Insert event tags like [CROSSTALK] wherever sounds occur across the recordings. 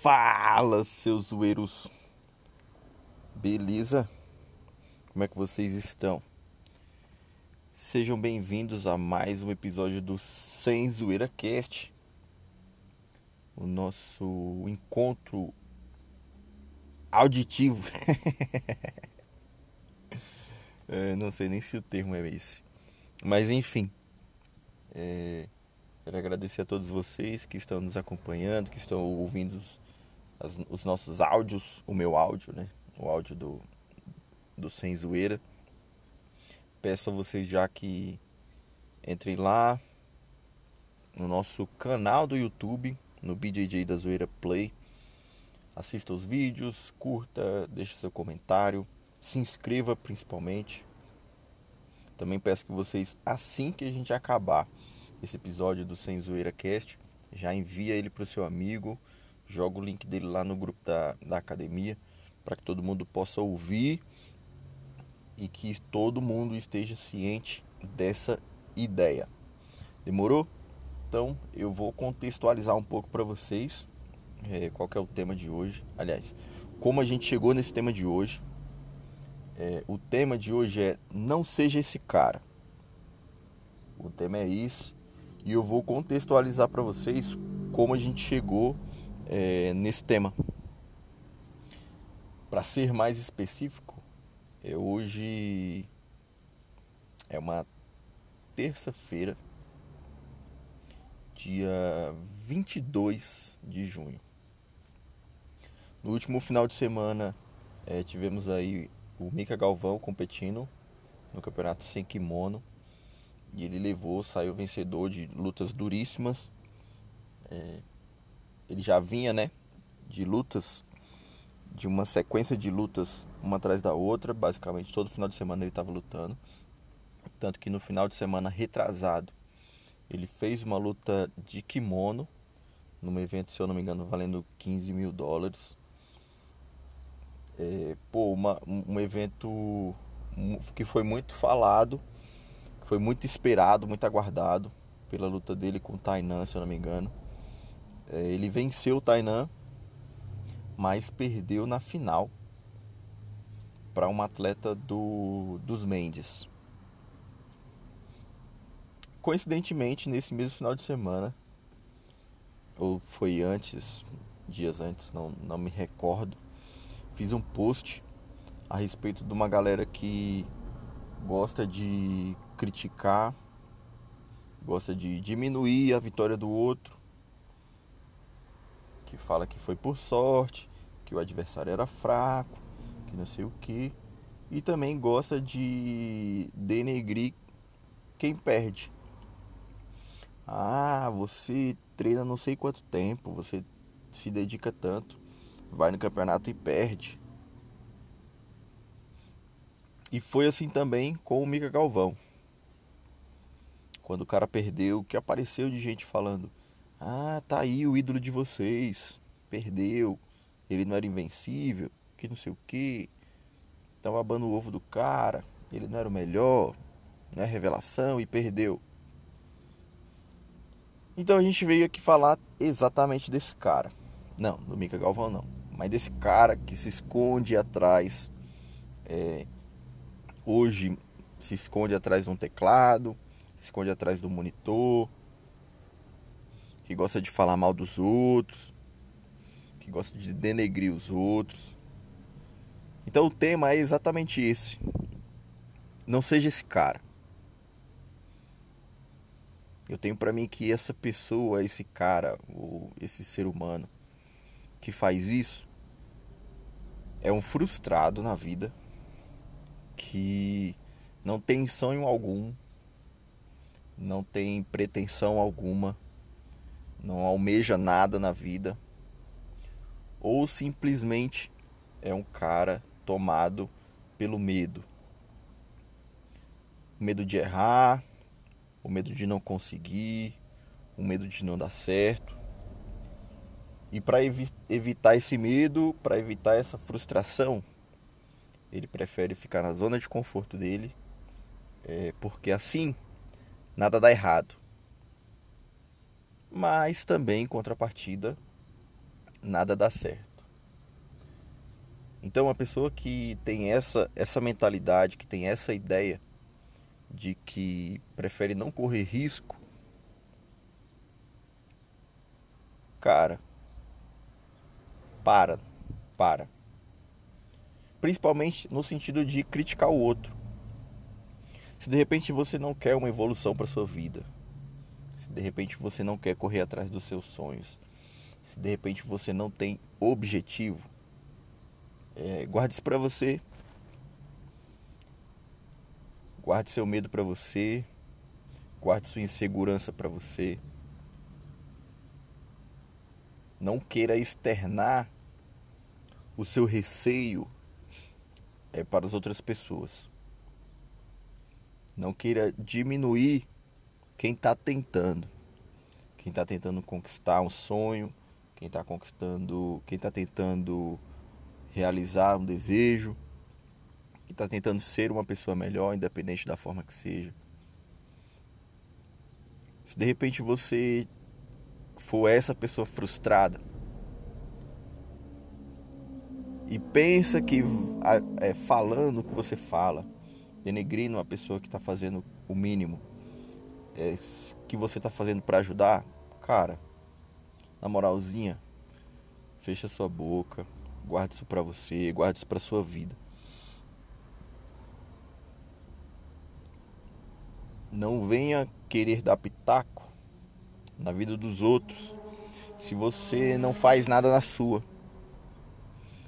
Fala, seus zoeiros. Beleza? Como é que vocês estão? Sejam bem-vindos a mais um episódio do Sem Zoeira Cast. O nosso encontro auditivo. [LAUGHS] é, não sei nem se o termo é esse. Mas enfim. É, quero agradecer a todos vocês que estão nos acompanhando, que estão ouvindo os, as, os nossos áudios, o meu áudio, né? O áudio do, do Sem Zoeira. Peço a vocês já que entrem lá no nosso canal do YouTube, no BJJ da Zoeira Play. Assista os vídeos, curta, deixe seu comentário, se inscreva principalmente. Também peço que vocês, assim que a gente acabar esse episódio do Sem Zoeira Cast, já envia ele para o seu amigo, joga o link dele lá no grupo da, da academia, para que todo mundo possa ouvir e que todo mundo esteja ciente dessa ideia. Demorou? Então eu vou contextualizar um pouco para vocês é, qual é o tema de hoje. Aliás, como a gente chegou nesse tema de hoje. É, o tema de hoje é Não seja esse cara. O tema é isso. E eu vou contextualizar para vocês como a gente chegou é, nesse tema. Para ser mais específico, é hoje é uma terça-feira, dia 22 de junho. No último final de semana, é, tivemos aí o Mika Galvão competindo no campeonato sem kimono. E ele levou, saiu vencedor de lutas duríssimas. É, ele já vinha, né, de lutas, de uma sequência de lutas uma atrás da outra. Basicamente, todo final de semana ele estava lutando. Tanto que no final de semana retrasado, ele fez uma luta de kimono, num evento, se eu não me engano, valendo 15 mil dólares é, pô, uma, um evento que foi muito falado, foi muito esperado, muito aguardado pela luta dele com o Tainan, se eu não me engano. É, ele venceu o Tainan, mas perdeu na final para um atleta do, dos Mendes. Coincidentemente, nesse mesmo final de semana, ou foi antes, dias antes, não, não me recordo, fiz um post a respeito de uma galera que gosta de criticar, gosta de diminuir a vitória do outro, que fala que foi por sorte, que o adversário era fraco, que não sei o que, e também gosta de denegrir quem perde. Ah, você treina não sei quanto tempo, você se dedica tanto vai no campeonato e perde. E foi assim também com o Mica Galvão. Quando o cara perdeu, que apareceu de gente falando: Ah, tá aí o ídolo de vocês, perdeu, ele não era invencível, que não sei o que, tava babando o ovo do cara, ele não era o melhor, né? Revelação e perdeu. Então a gente veio aqui falar exatamente desse cara. Não, do Mica Galvão não mas desse cara que se esconde atrás, é, hoje se esconde atrás de um teclado, se esconde atrás do monitor, que gosta de falar mal dos outros, que gosta de denegrir os outros. Então o tema é exatamente esse. Não seja esse cara. Eu tenho para mim que essa pessoa, esse cara, ou esse ser humano que faz isso, é um frustrado na vida que não tem sonho algum, não tem pretensão alguma, não almeja nada na vida, ou simplesmente é um cara tomado pelo medo. O medo de errar, o medo de não conseguir, o medo de não dar certo. E para evi evitar esse medo, para evitar essa frustração, ele prefere ficar na zona de conforto dele, é, porque assim nada dá errado. Mas também, em contrapartida, nada dá certo. Então, uma pessoa que tem essa, essa mentalidade, que tem essa ideia de que prefere não correr risco, cara, para, para. Principalmente no sentido de criticar o outro. Se de repente você não quer uma evolução para sua vida, se de repente você não quer correr atrás dos seus sonhos, se de repente você não tem objetivo, é, guarde isso para você. Guarde seu medo para você. Guarde sua insegurança para você. Não queira externar o seu receio é, para as outras pessoas. Não queira diminuir quem está tentando. Quem está tentando conquistar um sonho, quem está conquistando, quem está tentando realizar um desejo, que está tentando ser uma pessoa melhor, independente da forma que seja. Se de repente você for essa pessoa frustrada e pensa que é, falando o que você fala, denegrindo uma pessoa que está fazendo o mínimo é, que você está fazendo para ajudar, cara, na moralzinha, fecha sua boca, Guarde isso para você, guarde isso para sua vida. Não venha querer dar pitaco na vida dos outros se você não faz nada na sua.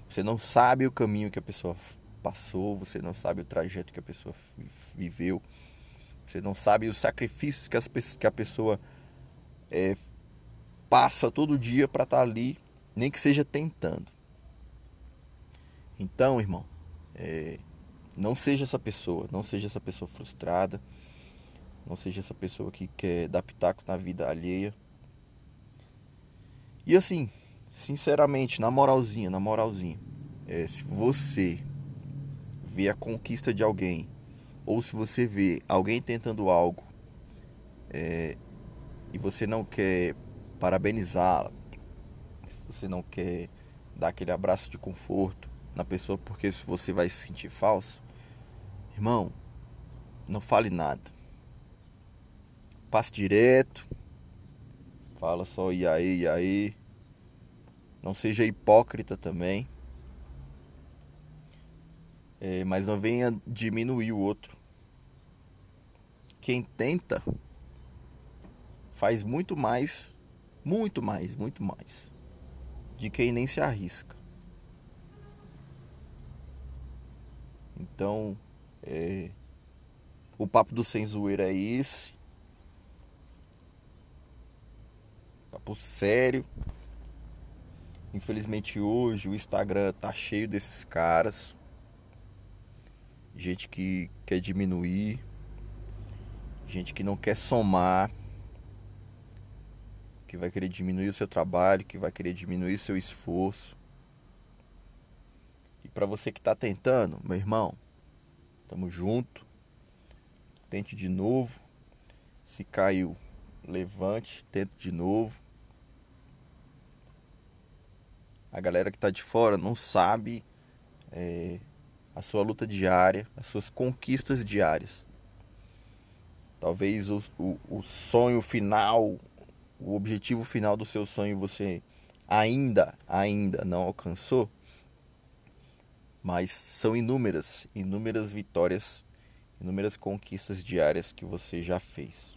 Você não sabe o caminho que a pessoa passou, você não sabe o trajeto que a pessoa viveu, você não sabe os sacrifícios que, as, que a pessoa é, passa todo dia para estar tá ali, nem que seja tentando. Então, irmão, é, não seja essa pessoa, não seja essa pessoa frustrada, não seja essa pessoa que quer dar pitaco na vida alheia. E assim, sinceramente, na moralzinha, na moralzinha, é, se você vê a conquista de alguém, ou se você vê alguém tentando algo é, e você não quer parabenizá-la, você não quer dar aquele abraço de conforto, na pessoa porque você vai se sentir falso, irmão, não fale nada. Passe direto. Fala só e aí, e aí. Não seja hipócrita também. É, mas não venha diminuir o outro. Quem tenta faz muito mais, muito mais, muito mais de quem nem se arrisca. Então, é, o papo do sem zoeira é esse. Papo sério. Infelizmente hoje o Instagram tá cheio desses caras. Gente que quer diminuir. Gente que não quer somar. Que vai querer diminuir o seu trabalho, que vai querer diminuir seu esforço. E para você que está tentando, meu irmão, tamo junto. Tente de novo. Se caiu, levante, tente de novo. A galera que está de fora não sabe é, a sua luta diária, as suas conquistas diárias. Talvez o, o, o sonho final, o objetivo final do seu sonho você ainda, ainda não alcançou mas são inúmeras, inúmeras vitórias, inúmeras conquistas diárias que você já fez.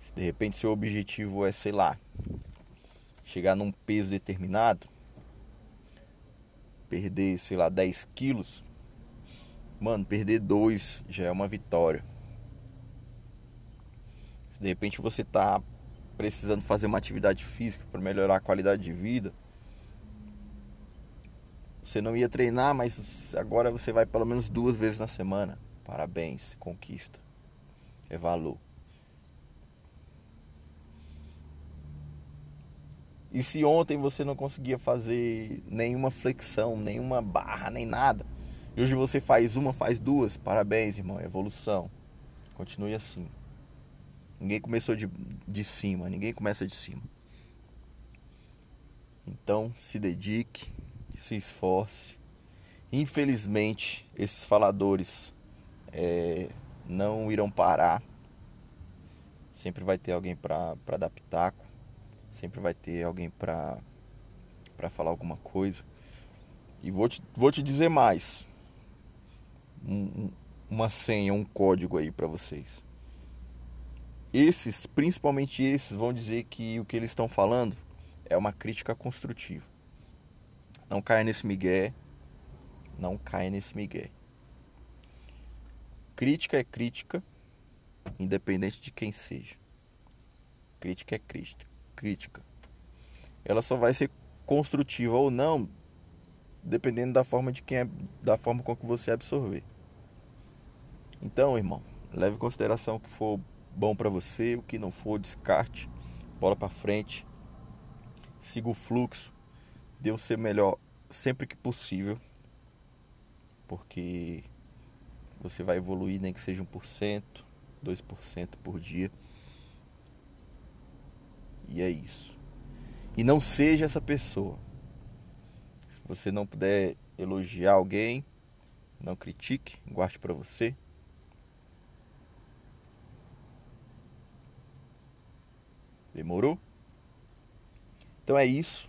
Se de repente seu objetivo é, sei lá, chegar num peso determinado, perder, sei lá, 10 quilos, mano, perder 2 já é uma vitória. Se de repente você tá precisando fazer uma atividade física para melhorar a qualidade de vida, você não ia treinar, mas agora você vai pelo menos duas vezes na semana. Parabéns, conquista. É valor. E se ontem você não conseguia fazer nenhuma flexão, nenhuma barra, nem nada, e hoje você faz uma, faz duas, parabéns, irmão, é evolução. Continue assim. Ninguém começou de, de cima, ninguém começa de cima. Então se dedique, se esforce. Infelizmente, esses faladores é, não irão parar. Sempre vai ter alguém para pitaco. Sempre vai ter alguém para falar alguma coisa. E vou te, vou te dizer mais. Um, uma senha, um código aí para vocês. Esses, principalmente esses, vão dizer que o que eles estão falando é uma crítica construtiva. Não caia nesse migué. Não caia nesse migué. Crítica é crítica, independente de quem seja. Crítica é crítica. Crítica. Ela só vai ser construtiva ou não, dependendo da forma de quem é, da forma com que você absorver. Então, irmão, leve em consideração o que for bom para você, o que não for, descarte, bola para frente, siga o fluxo, dê o ser melhor sempre que possível, porque você vai evoluir nem que seja 1%, 2% por dia. E é isso. E não seja essa pessoa. Se você não puder elogiar alguém, não critique, guarde para você. Demorou? Então é isso.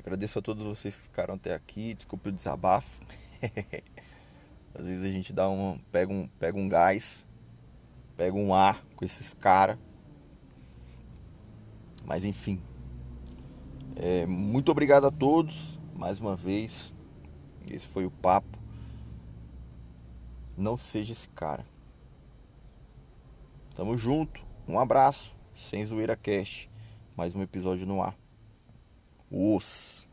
Agradeço a todos vocês que ficaram até aqui. Desculpe o desabafo. [LAUGHS] Às vezes a gente dá um, pega um, pega um gás, pega um ar com esses caras. Mas enfim. É, muito obrigado a todos mais uma vez. Esse foi o papo. Não seja esse cara. Tamo junto. Um abraço. Sem Zoeira Cast. Mais um episódio no ar. Os.